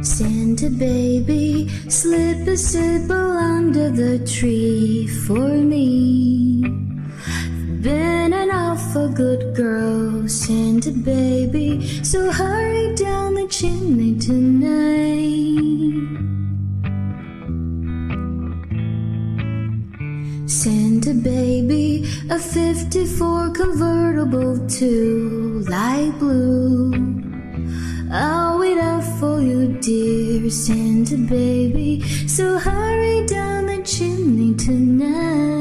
Santa baby, slip a sipple under the tree for me. Been an awful good girl, Santa baby, so hurry down the chimney tonight. Santa baby, a 54 convertible too light blue. For you, dear Santa baby. So hurry down the chimney tonight.